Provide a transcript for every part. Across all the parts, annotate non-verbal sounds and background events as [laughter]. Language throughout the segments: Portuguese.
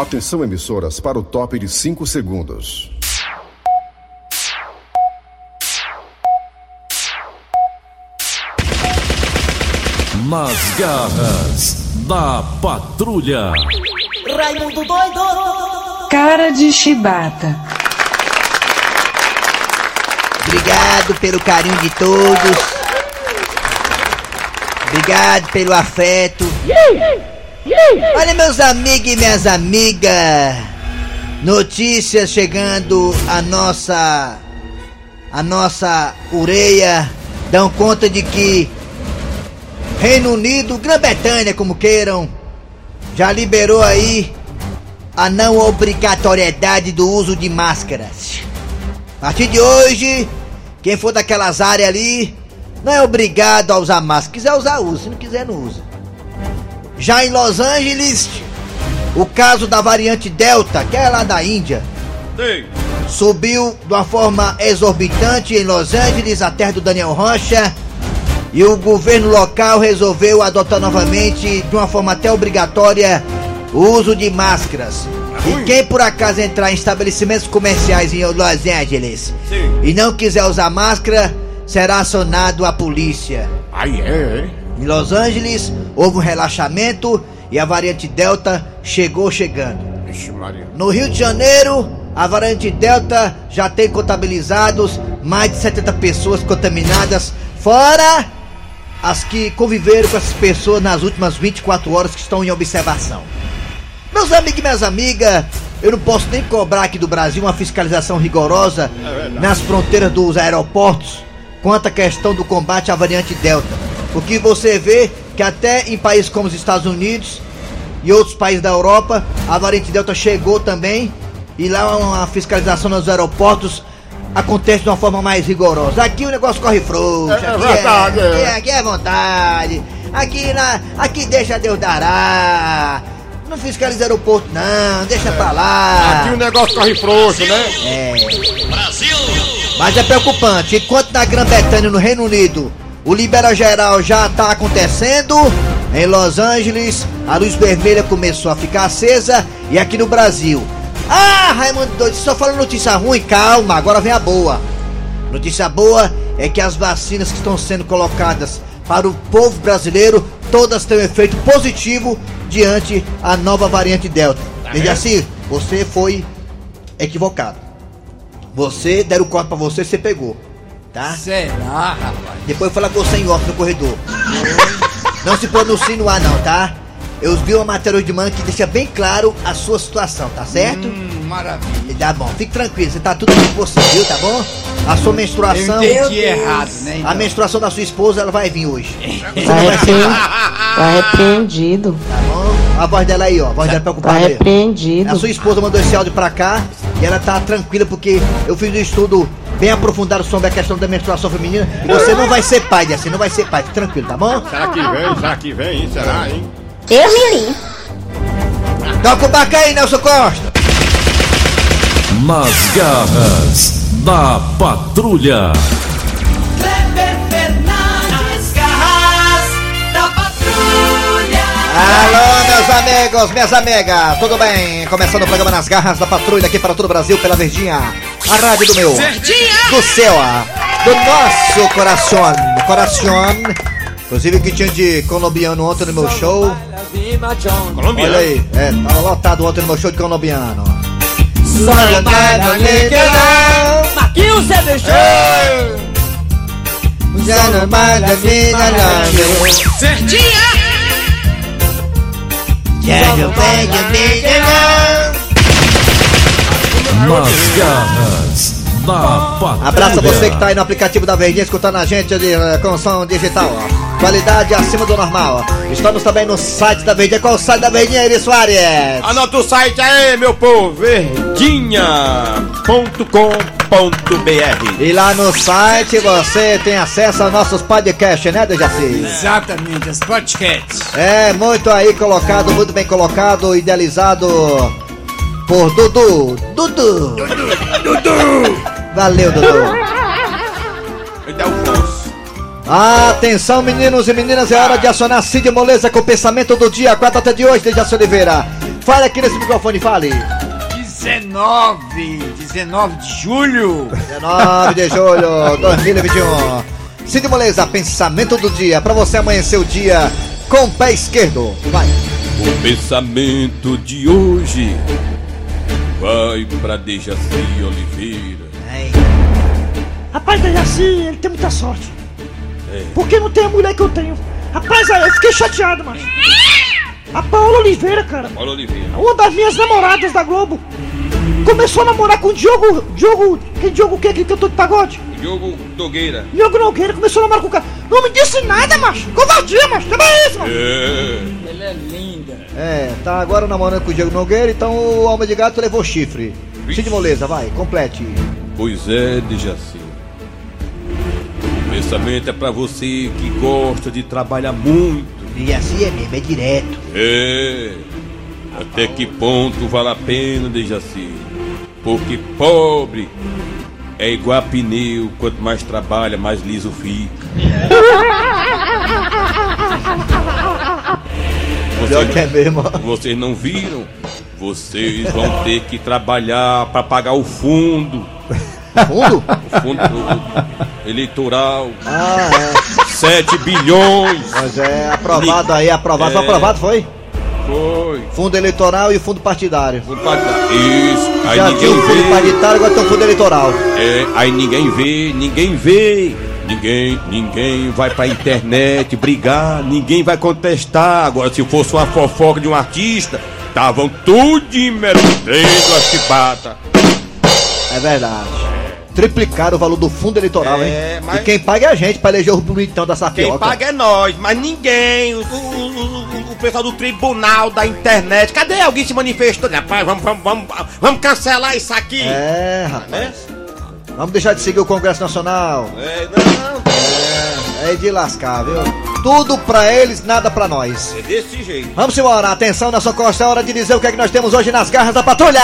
Atenção, emissoras, para o top de 5 segundos. Nas garras da patrulha. Raimundo doido! Cara de chibata. Obrigado pelo carinho de todos. Obrigado pelo afeto. Olha, meus amigos e minhas amigas. Notícias chegando a nossa. A nossa ureia dão conta de que Reino Unido, Grã-Bretanha, como queiram, já liberou aí a não obrigatoriedade do uso de máscaras. A partir de hoje, quem for daquelas áreas ali, não é obrigado a usar máscara. Se quiser usar, usa. Se não quiser, não usa. Já em Los Angeles, o caso da variante Delta, que é lá da Índia, subiu de uma forma exorbitante em Los Angeles, a terra do Daniel Rocha. E o governo local resolveu adotar novamente, de uma forma até obrigatória, o uso de máscaras. E quem por acaso entrar em estabelecimentos comerciais em Los Angeles e não quiser usar máscara, será acionado a polícia. Aí é, é. Em Los Angeles, houve um relaxamento e a variante Delta chegou chegando. No Rio de Janeiro, a variante Delta já tem contabilizados mais de 70 pessoas contaminadas, fora as que conviveram com essas pessoas nas últimas 24 horas que estão em observação. Meus amigos e minhas amigas, eu não posso nem cobrar aqui do Brasil uma fiscalização rigorosa nas fronteiras dos aeroportos quanto à questão do combate à variante Delta. Porque você vê que até em países como os Estados Unidos e outros países da Europa, a variante Delta chegou também e lá uma fiscalização nos aeroportos acontece de uma forma mais rigorosa. Aqui o negócio corre frouxo, É, é aqui, verdade, é, é. aqui, é, é vontade. Aqui, na, aqui deixa Deus dará. Não fiscaliza aeroporto não, deixa pra lá. Aqui o negócio corre frouxo, né? É. Mas é preocupante. Enquanto na Grã-Bretanha, no Reino Unido, o Libera Geral já está acontecendo, em Los Angeles, a luz vermelha começou a ficar acesa e aqui no Brasil. Ah, Raimundo doido, só falando notícia ruim, calma, agora vem a boa. Notícia boa é que as vacinas que estão sendo colocadas para o povo brasileiro, todas têm um efeito positivo diante a nova variante Delta. Desde assim, você foi equivocado. Você deram o corte pra você, você pegou. Tá? Será, rapaz? Depois fala com em off no corredor. Não se pronuncie no ar não, tá? Eu vi uma matéria hoje de manhã que deixa bem claro a sua situação, tá certo? Hum, maravilha. Tá bom, fique tranquilo, você tá tudo bem com você, viu, tá bom? A sua menstruação. Eu entendi errado, né? A então? menstruação da sua esposa, ela vai vir hoje. Tá, repre... tá repreendido. Tá bom? A voz dela aí, ó. A voz dela Tá preocupada. aí. repreendido. A sua esposa mandou esse áudio pra cá e ela tá tranquila porque eu fiz um estudo bem aprofundado sobre a questão da menstruação feminina e você não vai ser pai, assim, não vai ser pai, tranquilo, tá bom? Será que vem? Será que vem, hein? Será, hein? Eu me limpo. Toca o baca aí, Nelson Costa. Nas garras da patrulha. Kleber Fernandes, garras da patrulha. Alô, meus amigos, minhas amigas, tudo bem? Começando o programa Nas Garras da Patrulha aqui para todo o Brasil pela Verdinha, a rádio do meu, do seu, do nosso coração, coração. Inclusive que tinha de colombiano ontem no meu show. Colombiano. Olha aí, é, tava lotado ontem no meu show de colombiano. Marquinhos CBG. Nas garras da patrulha. Abraço a você que tá aí no aplicativo da Verdinha escutando a gente de, com som digital. ó. Qualidade acima do normal. ó. Estamos também no site da Verdinha. Qual é o site da Verdinha, Eri Soares? Anota o site aí, meu povo. Verdinha.com.br E lá no site você tem acesso aos nossos podcasts, né, Dejaci? Exatamente, as podcasts. É, muito aí colocado, muito bem colocado, idealizado por Dudu. Dudu! Dudu! Valeu, Dudu. Dá um. Atenção, meninos e meninas, é hora de acionar Cid Moleza com o pensamento do dia, com a data de hoje, Dejaci Oliveira. Fale aqui nesse microfone, fale. 19, 19 de julho. 19 de julho 2021. Cid Moleza, pensamento do dia. Pra você amanhecer o dia com o pé esquerdo. Vai. O pensamento de hoje vai pra Dejaci Oliveira. Ai, Rapaz, Dejaci, ele tem muita sorte. Porque não tem a mulher que eu tenho. Rapaz, eu fiquei chateado, macho. A Paola Oliveira, cara, Olha Oliveira. uma das minhas namoradas da Globo, começou a namorar com o Diogo. Diogo. Que Diogo o que? Aquele cantor de pagode? Diogo Nogueira. Diogo Nogueira começou a namorar com o cara. Não me disse nada, macho. Covardia, macho. Também é isso, macho. É. Ela é linda. É, tá agora namorando com o Diego Nogueira, então o Alma de Gato levou chifre. Cid Moleza, vai, complete. Pois é, Dejaci. O pensamento é pra você que gosta de trabalhar muito. E assim é mesmo, é direto. É. Até que ponto vale a pena, Dejaci? Porque pobre é igual a pneu, quanto mais trabalha, mais liso fica. Pior que é Vocês, mesmo. vocês não viram? Vocês vão ter que trabalhar para pagar o fundo, [laughs] Fundo? o fundo eleitoral, Ah, é. 7 bilhões. Mas é aprovado aí, aprovado. Foi É. aprovado, foi? Foi. Fundo eleitoral e fundo partidário. Fundo partidário. Isso. Aí Já tinha o ninguém fundo vê. partidário, agora tem o fundo eleitoral. É, aí ninguém vê, ninguém vê. Ninguém, ninguém vai pra internet brigar, ninguém vai contestar. Agora, se fosse uma fofoca de um artista, estavam tudo merendendo as chibatas. É verdade. Triplicaram o valor do fundo eleitoral, É, hein? mas- E quem paga é a gente pra eleger o bonitão da Quem sapioca. paga é nós, mas ninguém. O, o- o- o pessoal do tribunal, da internet. Cadê alguém se manifestando? Rapaz, vamos, vamos, vamos, vamos cancelar isso aqui. É, rapaz. Vamos deixar de seguir o Congresso Nacional. É, não, É, é de lascar, viu? Tudo pra eles, nada pra nós. é desse jeito. Vamos embora, atenção na sua costa, é hora de dizer o que é que nós temos hoje nas garras da patrulha!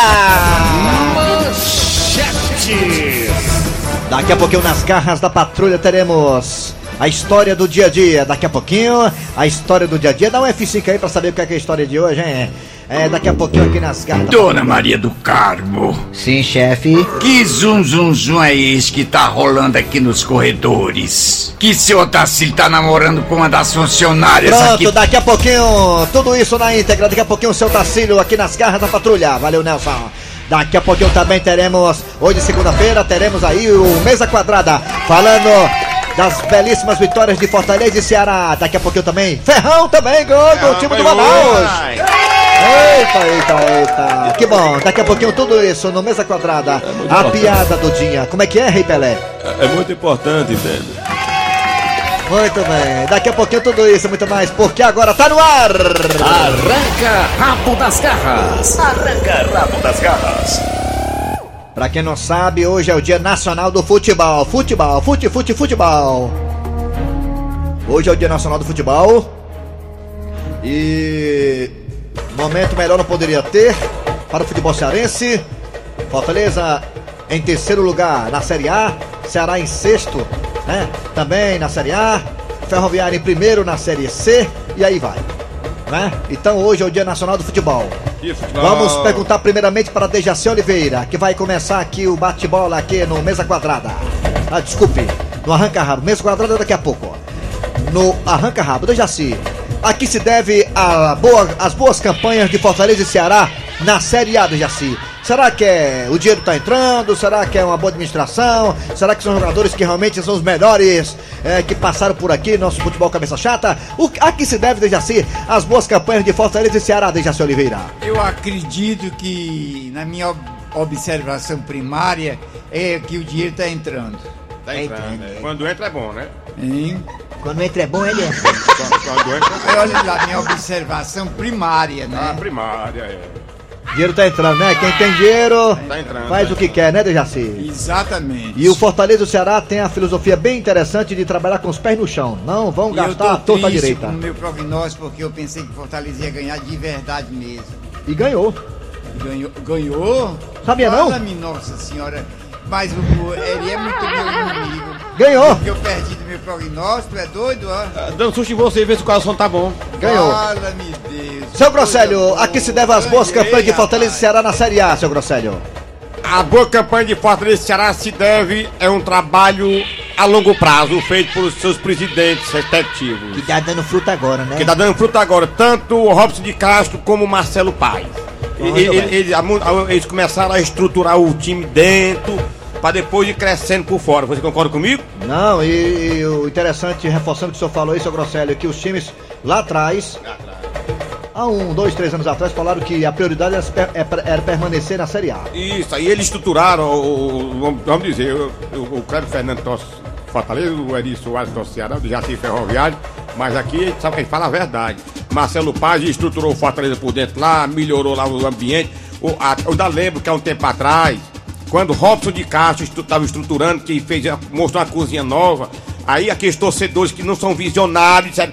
Daqui a pouquinho nas garras da patrulha teremos a história do dia a dia. Daqui a pouquinho, a história do dia a dia. Dá um F5 aí pra saber o que é, que é a história de hoje, hein? É, daqui a pouquinho aqui nas garras da Dona Maria do Carmo, Sim, chefe. que zum zum zum é esse que tá rolando aqui nos corredores? Que seu Otacílio tá namorando com uma das funcionárias Pronto, aqui. daqui a pouquinho, tudo isso na íntegra. Daqui a pouquinho o seu Tacílio aqui nas garras da patrulha. Valeu, Nelson. Daqui a pouquinho também teremos, hoje segunda-feira, teremos aí o Mesa Quadrada falando das belíssimas vitórias de Fortaleza e Ceará. Daqui a pouquinho também, Ferrão também ganhou do time do Manaus. Eita, eita, eita. Que bom, daqui a pouquinho tudo isso no Mesa Quadrada. A piada do dia. Como é que é, Rei Pelé? É muito importante, entende? Muito bem, daqui a pouquinho tudo isso e muito mais, porque agora tá no ar! Arranca rabo das garras. Arranca rabo das garras. Pra quem não sabe, hoje é o Dia Nacional do Futebol. Futebol, fute, fute, futebol. Hoje é o Dia Nacional do Futebol. E momento melhor não poderia ter para o futebol cearense. Fortaleza em terceiro lugar na Série A, Ceará em sexto, né? Também na Série A, Ferroviária em primeiro na Série C e aí vai, né? Então hoje é o Dia Nacional do Futebol. Futebol. Vamos perguntar primeiramente para Dejaci Oliveira, que vai começar aqui o bate-bola aqui no Mesa Quadrada. Ah, desculpe, no Arranca Rabo. Mesa Quadrada daqui a pouco. No Arranca Rabo, Dejaci. A que se deve a boa, as boas campanhas de Fortaleza e Ceará na Série A, Dejaci? Será que é o dinheiro está entrando? Será que é uma boa administração? Será que são jogadores que realmente são os melhores é, que passaram por aqui, nosso futebol cabeça chata? O, a que se deve, Dejaci, as boas campanhas de Fortaleza e Ceará, Dejaci Oliveira? Eu acredito que, na minha ob- observação primária, é que o dinheiro tá entrando. Tá entrando, né? Quando entra é bom, né? Hein? Quando entra é bom, ele é. Quando, quando entra Aí, Olha lá, minha observação primária, é né? primária, é. Dinheiro tá entrando, né? Quem tem dinheiro Tá entrando. faz o que quer, né, Dejaci? Exatamente. E o Fortaleza e o Ceará tem a filosofia bem interessante de trabalhar com os pés no chão. Não vão eu gastar a torta direita. o meu prognóstico porque eu pensei que Fortaleza ia ganhar de verdade mesmo. E ganhou. Ganhou? ganhou? Sabia não? Nossa senhora. Mas o, o- ele é muito meu inimigo. Ganhou. Que eu perdi do meu prognóstico, é doido, ó? Ah, Dando susto em você, ver se o coração tá bom. Ganhou. Fala-me Deus. Seu Grosselho, a que se deve as boas campanhas de Fortaleza e. Ceará na Série A, seu Grosselho? A boa campanha de Fortaleza e Ceará se deve é um trabalho a longo prazo feito pelos seus presidentes respectivos. Que tá dando fruta agora, né? Que tá dando fruto agora, tanto o Robson de Castro como o Marcelo Paes. E- Muito e- bem. ele- a mu- a- eles começaram a estruturar o time dentro pra depois ir crescendo por fora. Você concorda comigo? Não, e, e o interessante, reforçando o que o senhor falou aí, seu Grosselio, é que os times lá atrás, há um, dois, três anos atrás, falaram que a prioridade era, per- era- permanecer na Série A. Isso, aí eles estruturaram, o, o- vamos- dizer, o, o, o Cléber Fernando torce Fortaleza, o Eri Soares torce Ceará, do Jaci Ferroviário, mas aqui ele, sabe, ele fala a verdade. Marcelo Paz estruturou o Fortaleza por dentro lá, melhorou lá o ambiente. O, a, eu ainda lembro que há um tempo atrás, quando Robson de Castro estava estruturando, que fez, mostrou uma cozinha nova, aí aqueles torcedores que não são visionários, disseram,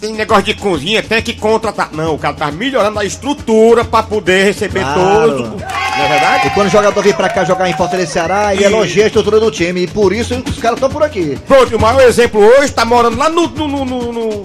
tem negócio de cozinha, tem que contratar. Não, o cara tá melhorando a estrutura pra poder receber Claro. todos. Não é verdade? E quando o jogador vem pra cá jogar em Fortaleza e Ceará, ele E- elogia a estrutura do time. E por isso os caras estão por aqui. Pronto, o maior exemplo hoje tá morando lá no, no, no- no-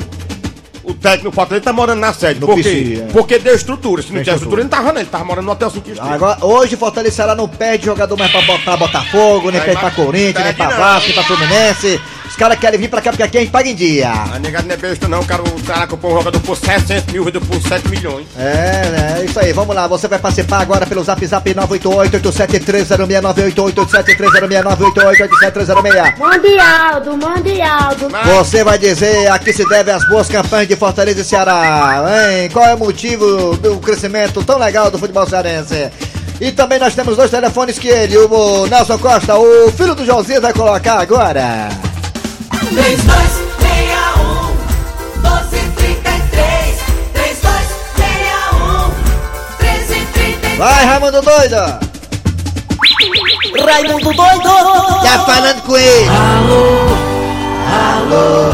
o técnico Fortaleza tá morando na sede. No Por quê? É. Porque deu estrutura. Se não tinha estrutura. estrutura, ele não tava não. Ele tava morando no hotel 5 estrelas. Agora, hoje Fortaleza e Ceará não perde jogador mais pra, pra Botafogo, nem perde pra vai, Corinthians, nem pra. Vasco, nem pra Fluminense. Caras querem vir pra cá porque aqui a gente paga em dia. A negada não é besta não, cara. O cara comprou um jogador por 700 mil, vendeu por 7 milhões. É, né? Isso aí, vamos lá. Você vai participar agora pelo zap zap 988-87306-988-87306-988-87306. Mundialdo, Mundialdo. Você vai dizer a que se deve as boas campanhas de Fortaleza e Ceará, hein? Qual é o motivo do crescimento tão legal do futebol cearense? E também nós temos dois telefones que ele, o Nelson Costa, o filho do Josias, vai colocar agora. 3261 1233 3261 1333 Vai, Raimundo Doido! Raimundo doido! Tá falando com ele! Alô! Alô!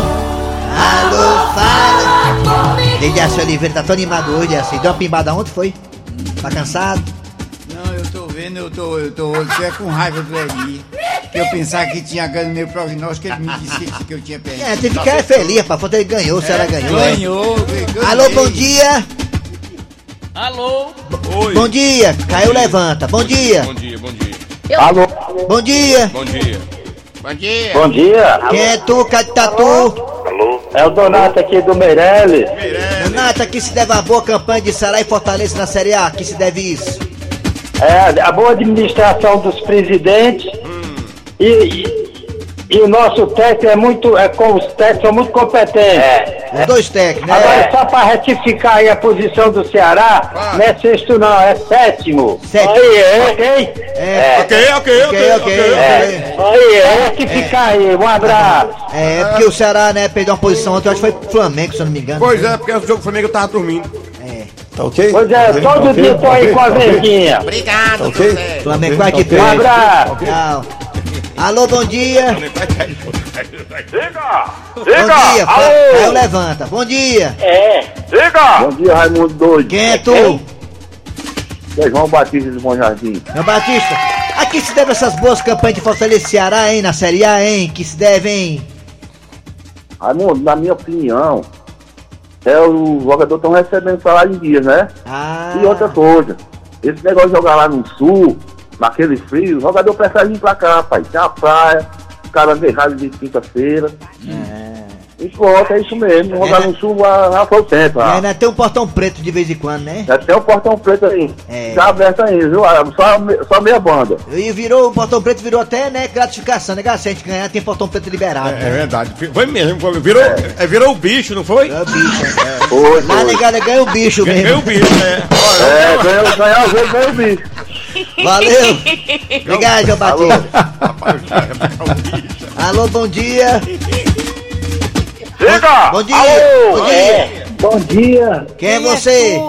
Alô, fala! Dejaci Oliveira tá tão animado hoje, assim. Deu uma pimbada ontem, foi? Tá cansado? Não, eu tô vendo, eu tô, eu tô até com raiva do Eri. Que eu pensava que tinha ganho meu prognóstico, ele me disse que, que eu tinha perdido. É, tem que ficar feliz, rapaz. Fortaleza ganhou, o Ceará ganhou. é. Ganhou, ganhei. Alô, bom dia! Alô? Oi. Bom dia! Caiu, levanta. Bom dia! Bom dia, bom dia. Alô, Bom dia! Bom dia. Bom dia. bom dia. Quem é tu, Catatu? É o Donato aqui do Meirelles. Renata, que se deve a boa campanha de Ceará e Fortaleza na Série A? Que se deve isso? É, a boa administração dos presidentes e, e, e o nosso técnico é muito, é, com os técnicos são muito competentes. Os dois técnicos, né? Agora, só para retificar aí a posição do Ceará, não é sexto não, é sétimo. Sétimo. Aí, é, ok? É, Ok, ok, ok, ok, ok. É, aí, é retificar aí, um abraço. É, é porque o Ceará, né, perdeu uma posição ontem, eu acho que foi Flamengo, se eu não me engano. Pois é, porque o jogo do Flamengo eu tava dormindo. É. Pois é, todo dia tô aí com a verdinha. Obrigado, José. Flamengo vai que Um perde. abraço. Tchau. Alô, bom dia. Diga! Bom dia. Caio, levanta. Bom dia. É. Diga! Bom dia, Raimundo Doido. Quem é tu? É João Batista de Bom Jardim. Meu Batista. A que se deve essas boas campanhas de Fortaleza e Ceará, hein, na Série A, hein? Que se deve, hein? Raimundo, na minha opinião, é o jogador estão recebendo salário em dias, né? Ah. E outra coisa, esse negócio de jogar lá no sul, naquele frio, o jogador prefere vir pra cá, pai. Tem a praia, o cara rádio de quinta-feira. E pronto, é isso mesmo. Jogar É, no sul já, já foi o tempo. É, já. né? Tem um portão preto de vez em quando, né? Já tem o portão preto aí. É. Já aberto aí, viu? Ah, Só, só meia banda. E virou, o portão preto virou até, né, gratificação, né? Se a gente ganhar, tem portão preto liberado. É, né? verdade. Foi mesmo. foi- Virou, é, virou o bicho, não foi? É o bicho. É. Foi, foi. negada, ganha o bicho Ganhou mesmo. o bicho, né? É, ganhou, ganhou, ganhou o bicho. Valeu. Obrigado, João Batista. Bicho. Alô, bom dia. Diga! Bom dia. Alô! Bom dia. É. Bom dia, Quem é você?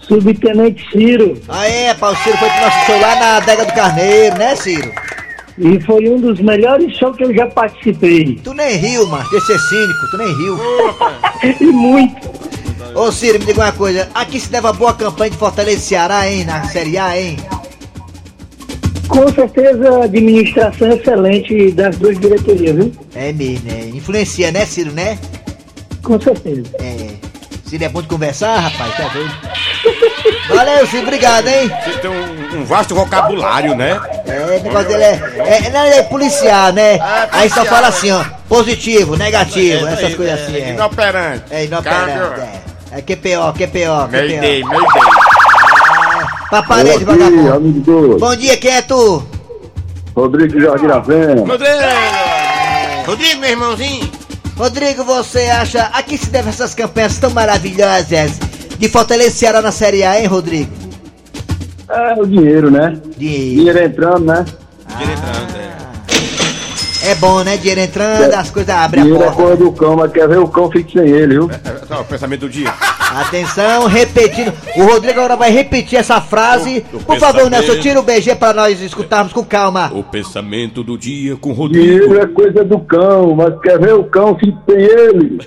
subtenente Ciro. Aê, pau, o Ciro foi pro nosso show lá na adega do Carneiro, né, Ciro? E foi um dos melhores shows que eu já participei. Tu nem riu, mano, de ser cínico, tu nem riu. [laughs] E muito. Ô, Ciro, me diga uma coisa. Aqui se deve a boa campanha de Fortaleza e Ceará, hein, na Série A, hein? Com certeza, administração excelente das duas diretorias, viu? É mesmo, né? Influencia, né, Ciro, né? Com certeza. É. Ciro é bom de conversar, rapaz, tá doido? Valeu, Ciro, obrigado, hein? Você tem um, um vasto vocabulário, né? É, o negócio dele é. é não, ele é policial, né? Aí só policial, fala é. assim, ó. Positivo, negativo, É, essas é, coisas é, assim. É, Inoperante. é inoperante. É. é QPO, QPO, Mayday, QPO. mayday. Pra parede, aqui, vagabundo. amigo doido. Bom dia, quem é tu? Rodrigo Jardim Ravena. Rodrigo! Rodrigo, meu irmãozinho! Rodrigo, você acha. A que se deve essas campanhas tão maravilhosas de fortalecer Ceará na Série A, hein, Rodrigo? É o dinheiro, né? Dinheiro. Dinheiro entrando, né? Dinheiro entrando, é. É bom, né? Dinheiro entrando, as coisas abrem a Dinheiro é porta. coisa do cão, mas quer ver o cão fique sem ele, viu? É, só o pensamento do dia. Atenção, repetindo. O Rodrigo agora vai repetir essa frase. O- o Por favor, pensamento. Nelson, tira o BG pra nós escutarmos com calma. O pensamento do dia com Rodrigo. Dinheiro é coisa do cão, mas quer ver o cão fique sem ele.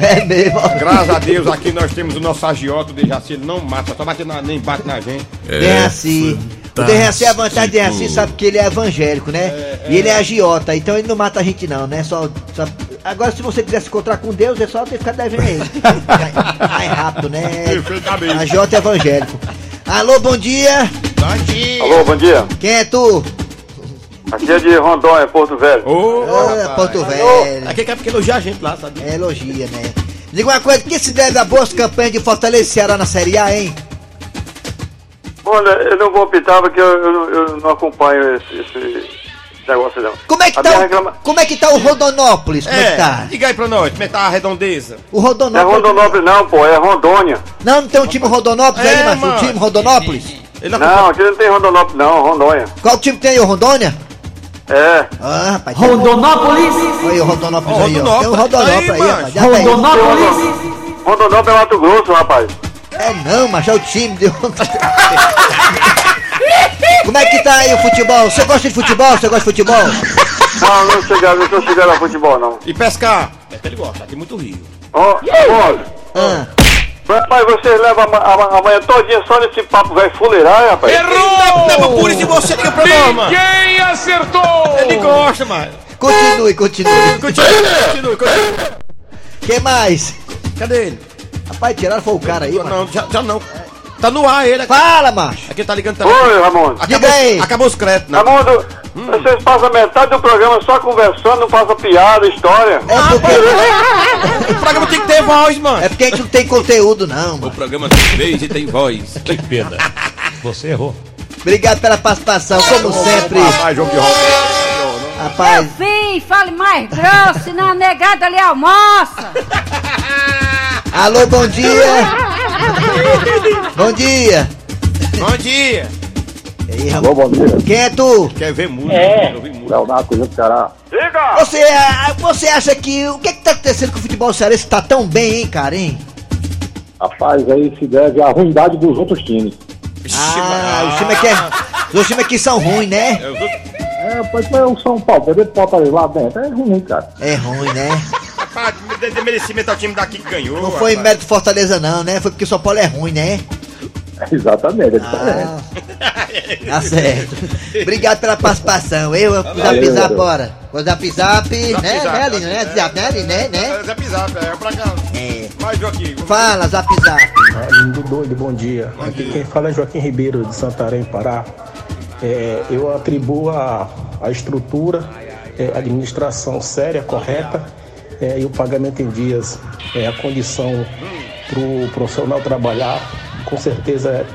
É mesmo. Graças a Deus, aqui nós temos o nosso agiota, o Dejaci, ele não mata, só bate na, nem bate na gente. Dejaci. O Dejaci, a vantagem do Dejaci sabe que ele é evangélico, né? E ele é agiota, então ele não mata a gente não, né? Só, só- Agora, se você quiser se encontrar com Deus, é só ter que ficar devendo ele. [laughs] Mais- rápido, né? Perfeitamente. Agiota é evangélico. Alô, bom dia. Bom dia. Alô, bom dia. Quem é tu? Aqui é de Rondônia, Porto Velho. Ô, Ah, rapaz. Porto Velho. Aqui é porque elogia a gente lá, sabe? É elogia, né? Diga uma coisa, que se deve a boas campanhas de fortalecer Ceará na Série A, hein? Olha, eu não vou optar porque eu, eu- eu não acompanho esse, esse negócio não. Como é que A tá o, reclama- como é que tá o Rodonópolis? Como é, que É, tá? diga aí pra nós, como é que tá a redondeza? O Não é Rodonópolis. Rondonópolis não, pô, é Rondônia. Não, não tem um time Rodonópolis É, aí, macho? Um mano. time Rodonópolis? Ele Não, aqui não tem Rondonópolis não, Rondônia. Qual time tem aí, o Rondônia? É. Ah, rapaz. Rondonópolis! Aí, o Rodonópolis Ó, aí, ó. Rondonópolis. Tem um Rodonópolis aí, Aí, rapaz. Rondonópolis! Rondonópolis é Mato Grosso, rapaz. É não, mas é o time de... [laughs] Como é que tá aí o futebol? Você gosta de futebol? Você gosta de futebol? Não, não chegaram, não tô chegando a futebol não. E pescar? É ele gosta, aqui é muito rio. Ó, olha, Ah, rapaz, vocês levam a, ma- a, ma- a manhã todinha só nesse papo velho fuleirar, rapaz. Errou! Não, não, por isso você liga pra nós, mano. Quem acertou? Ele gosta, mano. continue, continue. Continue, continue, continue. que mais? Cadê ele? Rapaz, tiraram foi o cara aí, mano. Não, já, já não. Tá no ar ele aqui. Fala, macho. Aqui tá ligando também. Oi, Ramon. Diga Acabou, aí. acabou os créditos, né? Ramondo, vocês passam metade do programa só conversando, não passam piada, história. É porque, O programa tem que ter voz, mano. é porque a gente não tem conteúdo, não, O mano. programa tem vez e tem voz. Que pena. Você errou. Obrigado pela participação, como sempre. Rapaz, jogo de. Rapaz, Vim, fale mais grosso, senão a negada ali almoça. Alô, bom dia. Bom dia. Bom dia. E aí, Alô, bom dia. Quem é tu? Quer ver música? É. Ouvir música. Leonardo, do Ceará. Diga! Você, ah, você acha que. O que que tá acontecendo com o futebol cearense tá tão bem, hein, cara, hein? Rapaz, aí se deve à ruindade dos outros times. Ah, os times aqui, é, os times aqui são ruins, né? É, pois é o São Paulo, perder Fortaleza lá dentro é ruim, cara. É ruim, né? Rapaz, de, de merecimento ao time daqui que ganhou. Não foi rapaz. mérito de Fortaleza, não, né? Foi porque o São Paulo é ruim, né? [laughs] Exatamente, é. Ah, tá certo. Obrigado pela participação. Eu, o Zap Zap, bora. O Zap Zap, né? Zap, Né, zap, Aline, né? Zap, né, né? né? É, Zap Zap, é pra cá. É. Mais aqui. Fala, Zap Zap. Lindo doido, bom dia. Aqui quem fala é Joaquim Ribeiro, de Santarém, Pará. É, eu atribuo a, a estrutura, é, a administração séria, correta é, e o pagamento em dias, é, a condição para o profissional trabalhar, com certeza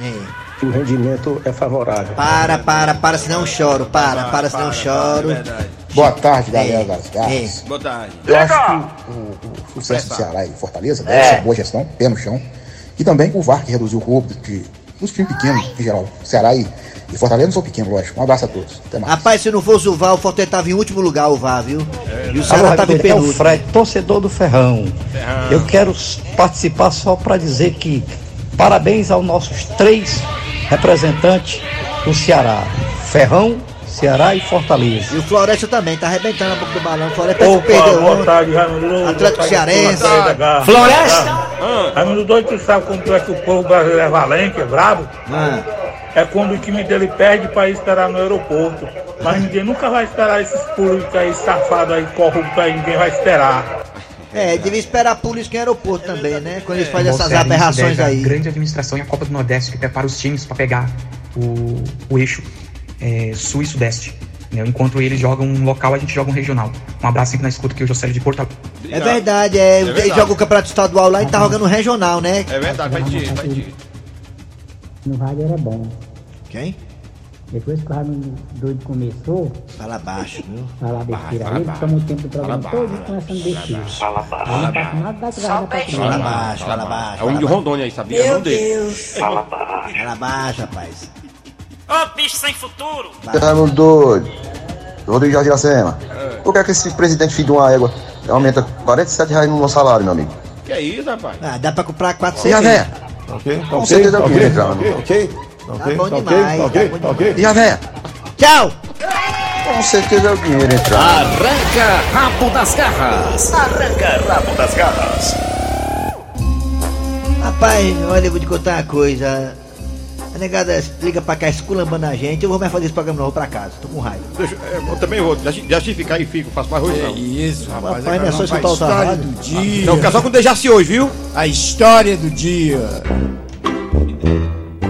é, que o rendimento é favorável. Para, para, para, senão eu choro. Para, para, senão eu choro. Boa tarde, galera É, das garras. Boa tarde. Eu acho que o, o sucesso do Ceará e Fortaleza deve É. ser boa gestão, pé no chão. E também o VAR que reduziu o roubo de, dos times pequenos em geral. Ceará e, e Fortaleza não são pequenos, lógico. Um abraço a todos. Até mais. Rapaz, se não fosse o VAR, o Fortaleza tava em último lugar, o VAR, viu? E o Ceará tava em Ribeiro, é o penúltimo. Fred, torcedor do Ferrão. Eu quero participar só para dizer que parabéns aos nossos três representantes do Ceará: Ferrão, Ceará e Fortaleza. E o Floresta também, tá arrebentando a boca do balão. O Floresta Opa, perdeu boa ontem. tarde, Raimundo. Atlético Cearense. Floresta! Raimundo doido, tu sabe como tu é que o povo brasileiro é valente, é brabo? Ah. É quando o time dele perde para esperar no aeroporto. Mas ninguém nunca vai esperar esses políticos aí safados aí, corruptos aí, ninguém vai esperar. É, devia esperar a polícia em aeroporto também, né? Quando eles fazem essas aberrações aí. grande administração e a Copa do Nordeste que prepara os times para pegar o, o eixo é, sul e sudeste. entendeu? Enquanto eles jogam um local, a gente joga um regional. Um abraço sempre na escuta que eu Josélio de Porto Alegre. É verdade, é. Ele verdade. joga o campeonato estadual lá e tá jogando regional, né? É verdade, vai de, vai de. No rádio era bom. Quem? Depois que o rádio doido começou, Fala baixo, viu? falar besteira fala aí, baixo. toma o tempo do programa Fala todo baixo. começando besteira. Fala baixo. Nada da grada pra Fala baixo, fala baixo. É um de Rondônia aí, sabia? É um deles. Fala baixo. Fala baixo, rapaz. Ô bicho sem futuro! Raimundo doido. Rodrigo Jardim Iracema. Por que, é que esse presidente filho de uma égua aumenta 47 reais no meu salário, meu amigo? Que é isso, rapaz? Ah, dá pra comprar quatro E a véia? Ok, Com certeza eu queria entrar, mano. ok, Tá ok, tá bom ok. E a véia? Tchau! Com certeza eu queria entrar. Arranca rabo das garras. Arranca rabo das garras. Rapaz, olha, eu vou te contar uma coisa. A negada liga pra cá esculambando a gente. Eu vou mais fazer esse programa, não, vou pra casa. Tô com raiva. Deixa, é, eu também vou. Deixa, deixa eu ficar e fico, faço mais hoje não. Isso, rapaz, não é só escutar história rádio. do dia. Não, casal com Dejaci hoje, viu? A história do dia.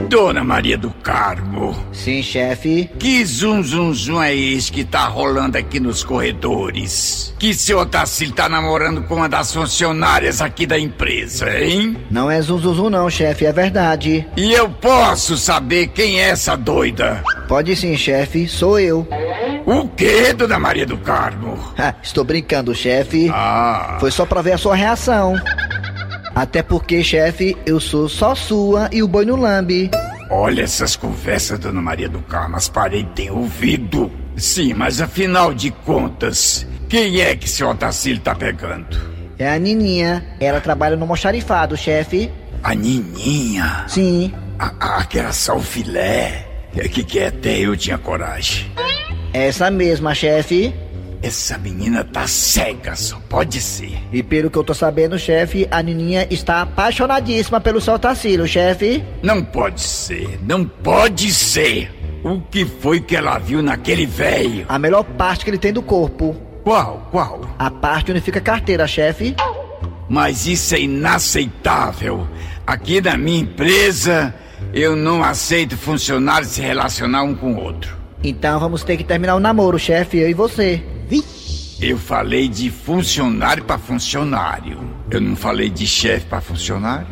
Dona Maria do Carmo. Sim, chefe. Que zum zum zum é esse que tá rolando aqui nos corredores? Que seu Otacílio tá namorando com uma das funcionárias aqui da empresa, hein? Não é zum zum zum não, chefe, é verdade. E eu posso saber quem é essa doida? Pode sim, chefe, sou eu. O quê, Dona Maria do Carmo? Estou brincando, chefe. Ah. Foi só pra ver a sua reação. Até porque, chefe, eu sou só sua e o boi no lambe. Olha essas conversas, Dona Maria do Carmo, as paredes têm ouvido. Sim, mas afinal de contas, quem é que seu Otacílio tá pegando? É a Nininha. Ela trabalha no moxarifado, chefe. A Nininha? Sim. A, a, que era só o filé. É que, que até eu tinha coragem. Essa mesma, chefe. Essa menina tá cega, só pode ser. E pelo que eu tô sabendo, chefe, a Nininha está apaixonadíssima pelo seu Tacílio, chefe. Não pode ser, não pode ser. O que foi que ela viu naquele velho? A melhor parte que ele tem do corpo. Qual, qual? A parte onde fica a carteira, chefe. Mas isso é inaceitável. Aqui na minha empresa, eu não aceito funcionários se relacionar um com o outro. Então vamos ter que terminar o namoro, chefe, eu e você. Eu falei de funcionário para funcionário. Eu não falei de chefe para funcionário.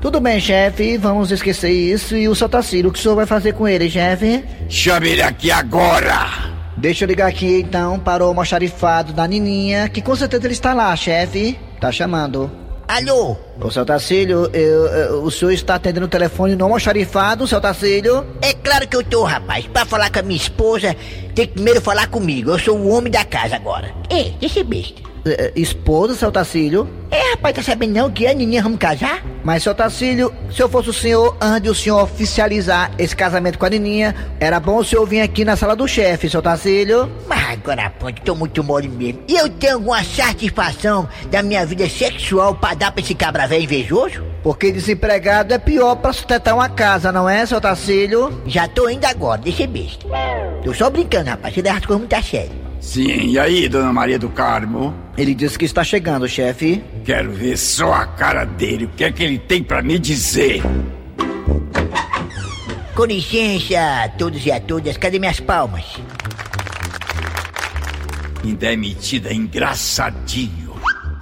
Tudo bem, chefe, vamos esquecer isso e o seu Tacílio, o que o senhor vai fazer com ele, chefe? Chame ele aqui agora! Deixa eu ligar aqui então para o almoxarifado da Nininha, que com certeza ele está lá, chefe. Tá chamando. Alô? Ô, seu Tacílio, eu- eu- o senhor está atendendo o telefone no almoxarifado, seu Tacílio? É claro que eu tô, rapaz. Pra falar com a minha esposa, tem que primeiro falar comigo. Eu sou o homem da casa agora. É, deixa besta. É, esposa, seu Tacílio? É, rapaz, tá sabendo não que a Nininha vamos casar? Mas, seu Tacílio, se eu fosse o senhor, antes de o senhor oficializar esse casamento com a Nininha, era bom o senhor vir aqui na sala do chefe, seu Tacílio. Mas agora pode, tô muito mole mesmo. E eu tenho alguma satisfação da minha vida sexual pra dar pra esse cabra velho invejoso? Porque desempregado é pior pra sustentar uma casa, não é, seu Tacílio? Já tô indo agora, deixa besta. Tô só brincando, rapaz. Você leva as coisas muito a sério. Sim, e aí, Dona Maria do Carmo? Ele disse que está chegando, chefe. Quero ver só a cara dele. O que é que ele tem pra me dizer? Com licença, a todos e a todas. Cadê minhas palmas? Ainda é metida engraçadinho.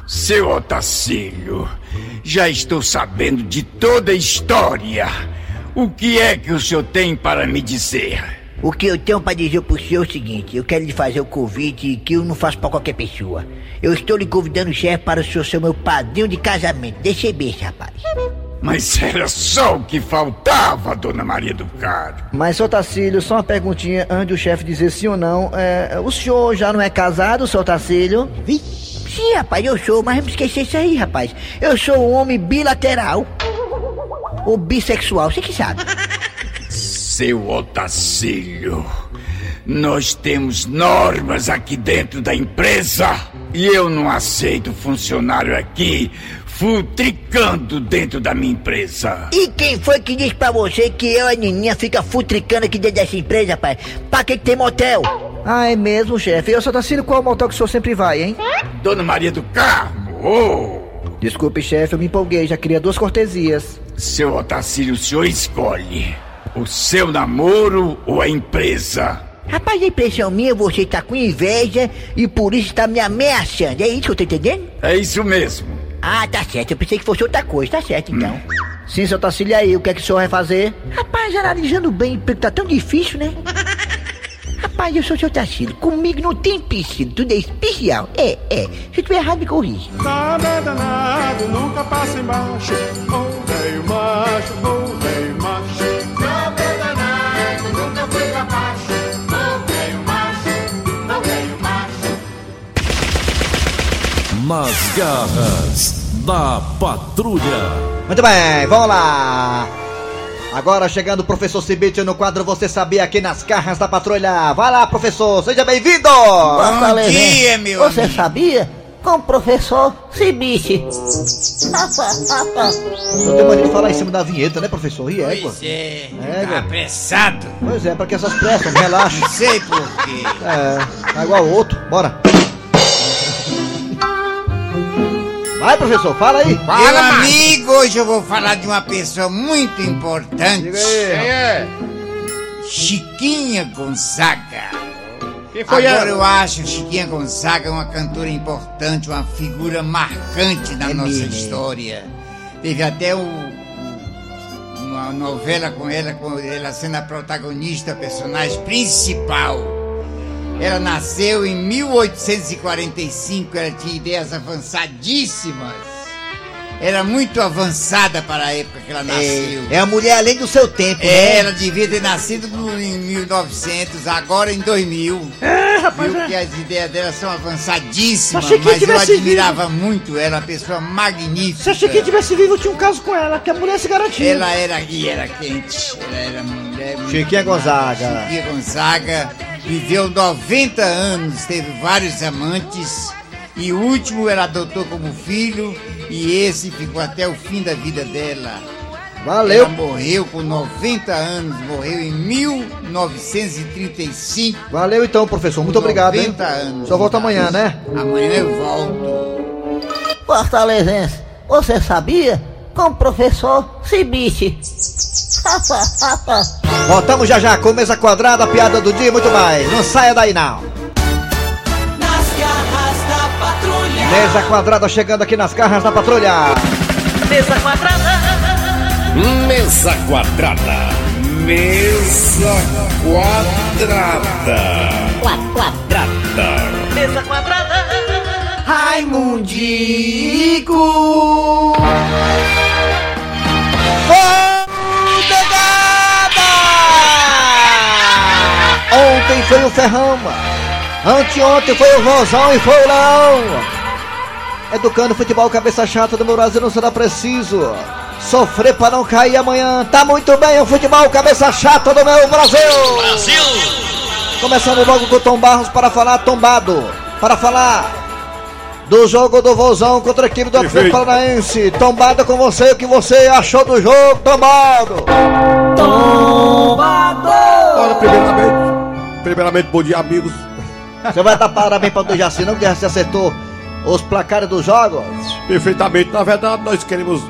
Seu Otacílio, já estou sabendo de toda a história. O que é que o senhor tem para me dizer? O que eu tenho pra dizer pro senhor é o seguinte: eu quero lhe fazer o convite que eu não faço pra qualquer pessoa. Eu estou lhe convidando, chefe, para o senhor ser meu padrinho de casamento. Deixa besta, rapaz. Mas era só o que faltava, Dona Maria do Carmo. Mas, seu Tacílio, só uma perguntinha antes do chefe dizer sim ou não. É, o senhor já não é casado, seu Tacílio? Sim, rapaz, eu sou, mas não me esqueça isso aí, rapaz. Eu sou um homem bilateral. Ou bissexual, você que sabe. Seu Otacílio, nós temos normas aqui dentro da empresa e eu não aceito funcionário aqui futricando dentro da minha empresa. E quem foi que disse pra você que eu e a Nininha fica futricando aqui dentro dessa empresa, pai? Pra que, que tem motel? Ah, é mesmo, chefe. Eu só sendo qual motel que o senhor sempre vai, hein? Dona Maria do Carmo! Desculpe, chefe, eu me empolguei, já queria duas cortesias. Seu Otacílio, o senhor escolhe o seu namoro ou a empresa? Rapaz, a impressão minha, você tá com inveja e por isso tá me ameaçando. É isso que eu tô entendendo? É isso mesmo. Ah, tá certo. Eu pensei que fosse outra coisa. Tá certo, então. Sim, seu Tacílio, aí, o que é que o senhor vai fazer? Rapaz, analisando bem, emprego tá tão difícil, né? [laughs] Rapaz, eu sou seu Tacílio. Comigo não tem empecilho, tudo é especial. É, é. Se eu tiver errado, me corrige. Nada é danado, nunca passa embaixo. Ô velho macho, ô velho macho. Nada é danado, nunca foi pra baixo. Ô velho macho, ô velho macho. Nas garras da patrulha. Muito bem, vamos lá. Agora chegando o professor Cibite no quadro Você Sabia aqui nas carras da patrulha. Vai lá, professor, seja bem-vindo! Bom dia, meu Você sabia? Com o professor Cibite. Não tem maneira de falar em cima da vinheta, né, professor? E é, pô. Pois é, É, tá apressado. Pois é, pra que essas pressas? Relaxa. Não sei por quê. É, tá igual o outro. Bora. Vai, professor, fala aí. Meu amigo, hoje eu vou falar de uma pessoa muito importante. Diga aí. Quem é? Chiquinha Gonzaga. Quem foi Agora ela? eu acho Chiquinha Gonzaga uma cantora importante, uma figura marcante na nossa mesmo, é. história. Teve até o- uma novela com ela, com ela sendo a protagonista, a personagem principal. Ela nasceu em 1845, ela tinha ideias avançadíssimas. Era muito avançada para a época que ela nasceu. É a mulher além do seu tempo, É, né? ela devia ter nascido no- em 1900, agora em 2000. É, rapaz, Viu é. que as ideias dela são avançadíssimas, Se a Chiquinha mas eu admirava muito ela, uma pessoa magnífica. Se a Chiquinha tivesse vivo, eu tinha um caso com ela, que a mulher se garantia. Ela era e era quente, ela era mulher. Chiquinha. Gonzaga. Chiquinha Gonzaga viveu 90 anos, teve vários amantes e o último ela adotou como filho e esse ficou até o fim da vida dela. Valeu. Ela morreu com 90 anos, morreu em 1935. Valeu então, professor. Muito obrigado, hein? 90 anos. Só volta amanhã, né? Amanhã eu volto. Fortalezense, você sabia? Com o professor Cibite. [laughs] Voltamos já já com mesa quadrada, piada do dia e muito mais. Não saia daí não. Nas garras da patrulha. Mesa quadrada chegando aqui nas carras da patrulha. Mesa quadrada. Mesa quadrada. Mesa quadrada. Quadrada. Mesa quadrada. Raimundico. Ontem foi o Ferrão, anteontem foi o Vozão e foi o Leão. Educando futebol cabeça chata do meu Brasil não será preciso. Sofrer para não cair amanhã. Tá muito bem o futebol cabeça chata do meu Brasil. Brasil. Começando logo com o Tom Barros para falar tombado. Para falar do jogo do Vozão contra a equipe do Atlético. Paranaense. Tombado com você, o que você achou do jogo, tombado? Tombado! Olha, primeiramente, primeiramente, bom dia, amigos. Você vai dar parabéns para o Dejaci, não? Que Dejaci acertou os placares dos jogos. Perfeitamente. Na verdade, nós queremos,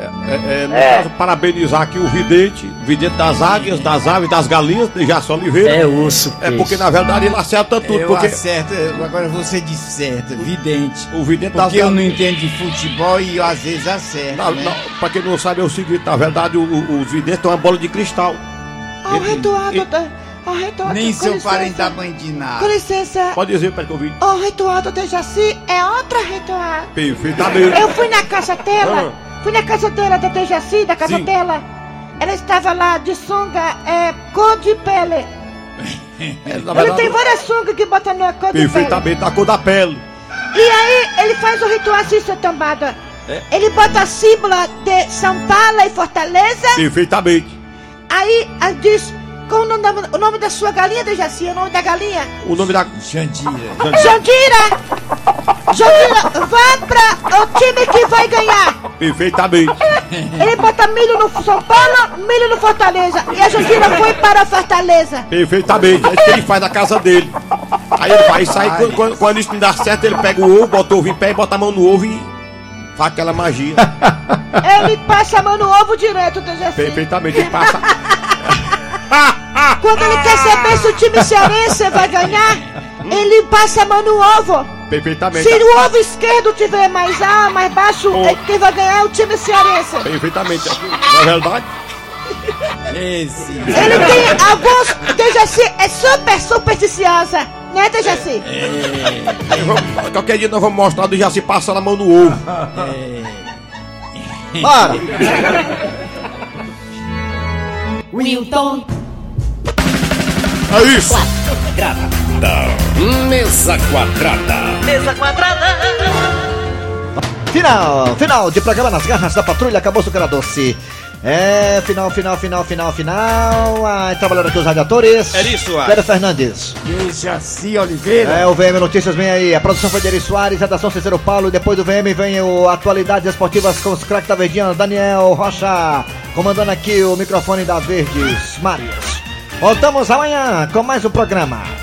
é, é, é, no É. caso, parabenizar aqui o vidente, vidente das águias, das aves, das galinhas, de Jaci Oliveira. É osso, É porque, na verdade, ele acerta tudo. Eu porque acerto, agora você disse certo, vidente. o vidente das Porque eu não entendo de futebol e eu, às vezes acerto. Não, né? não, pra quem não sabe, é o seguinte: na verdade, o- os videntes têm uma bola de cristal. Ó, o retuado, da- ó, o retuado. Nem seu licença. parente dá banho de nada. Com licença. Pode dizer para que eu vi. O retuado de Jaci é outra retuado. Perfeitamente. Eu fui na casa dela, fui na casa dela da Dejaci, da casa Sim. dela. Ela estava lá de sunga, é, cor de pele. [laughs] É, Ele verdade, tem várias sungas que botam na cor de pele. perfeitamente a cor da pele. E aí, ele faz o ritual assim, seu tambada. É. Ele bota a símbolo de São Paulo e Fortaleza. Perfeitamente. Aí, aí diz, qual o nome, da, o nome da sua galinha, Dejaci? O nome da galinha? O nome da. Jandira. Jandira! Jandira, vá pra o time que vai ganhar. Perfeitamente. Ele bota milho no São Paulo, milho no Fortaleza. E a Jandira foi para a Fortaleza. Perfeitamente. É isso que ele faz na casa dele. Aí ele vai sair, quando, quando, quando isso não dá certo, ele pega o ovo, bota o ovo em pé, bota a mão no ovo e faz aquela magia. Ele passa a mão no ovo direto, Dejaci. Perfeitamente. Ele passa. Quando ele quer saber se o time cearense vai ganhar, ele passa a mão no ovo. Perfeitamente. Se o ovo esquerdo tiver mais A, mais baixo, é quem vai ganhar é o time cearense. Perfeitamente. Não é verdade? Esse. Ele tem alguns. Dejaci é super supersticiosa, né, Dejaci? Aí vamos- Qualquer dia nós vamos mostrar do Jaci passando a mão no ovo. Bora! [laughs] Wilton. É isso. Mesa quadrada. Mesa quadrada. Final, final de programa nas garras da patrulha, acabou o cara doce. É, final, final, final, final, final. Ah, trabalhando aqui os radiadores. É isso, ah. Pedro Fernandes. Jaci Oliveira. É, o VM Notícias vem aí. A produção foi de Eri Soares, redação Cícero Paulo. E depois do VM vem o Atualidades Esportivas com os craques da Verdinha, Daniel Rocha. Comandando aqui o microfone da Verdes Marias. Voltamos amanhã com mais um programa.